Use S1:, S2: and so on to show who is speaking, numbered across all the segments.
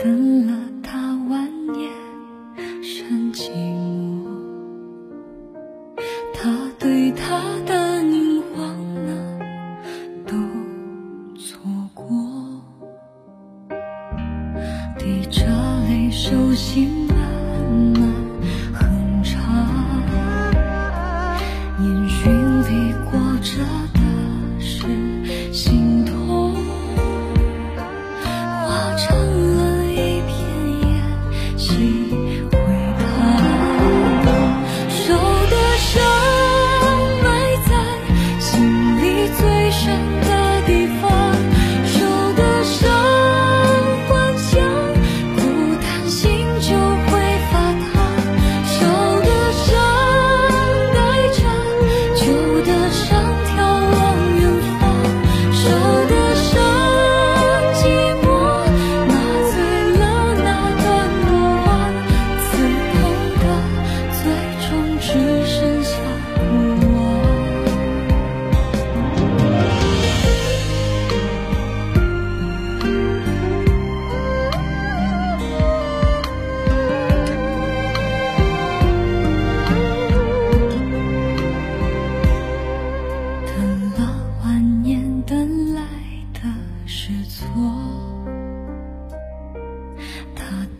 S1: 等了他万年，剩寂寞。他对她的凝望呢，都错过。滴着泪，手心。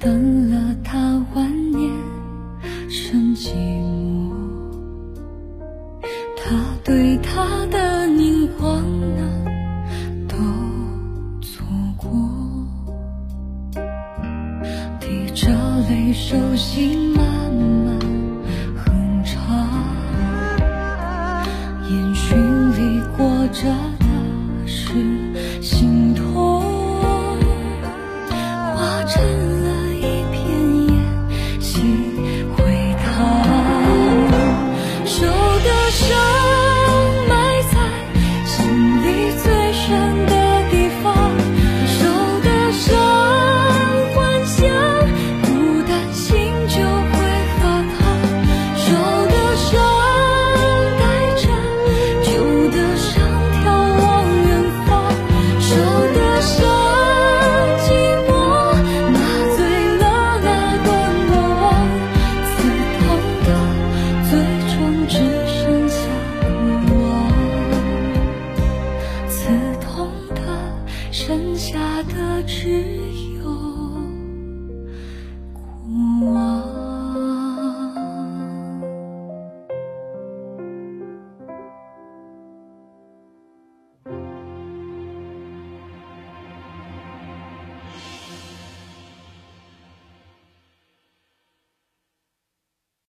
S1: 等了他万年，剩寂寞。他对他的凝望呢，都错过，滴着泪手心吗？